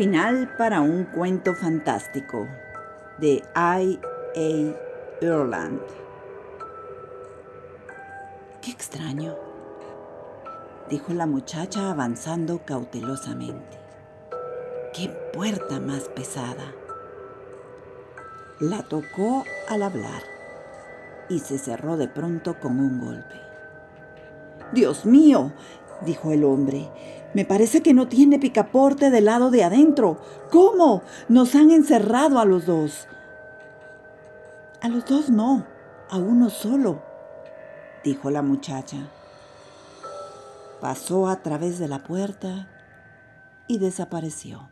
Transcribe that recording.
Final para un cuento fantástico de I. A. Erland. Qué extraño, dijo la muchacha avanzando cautelosamente. Qué puerta más pesada. La tocó al hablar y se cerró de pronto con un golpe. Dios mío, dijo el hombre, me parece que no tiene picaporte del lado de adentro. ¿Cómo? Nos han encerrado a los dos. A los dos no, a uno solo, dijo la muchacha. Pasó a través de la puerta y desapareció.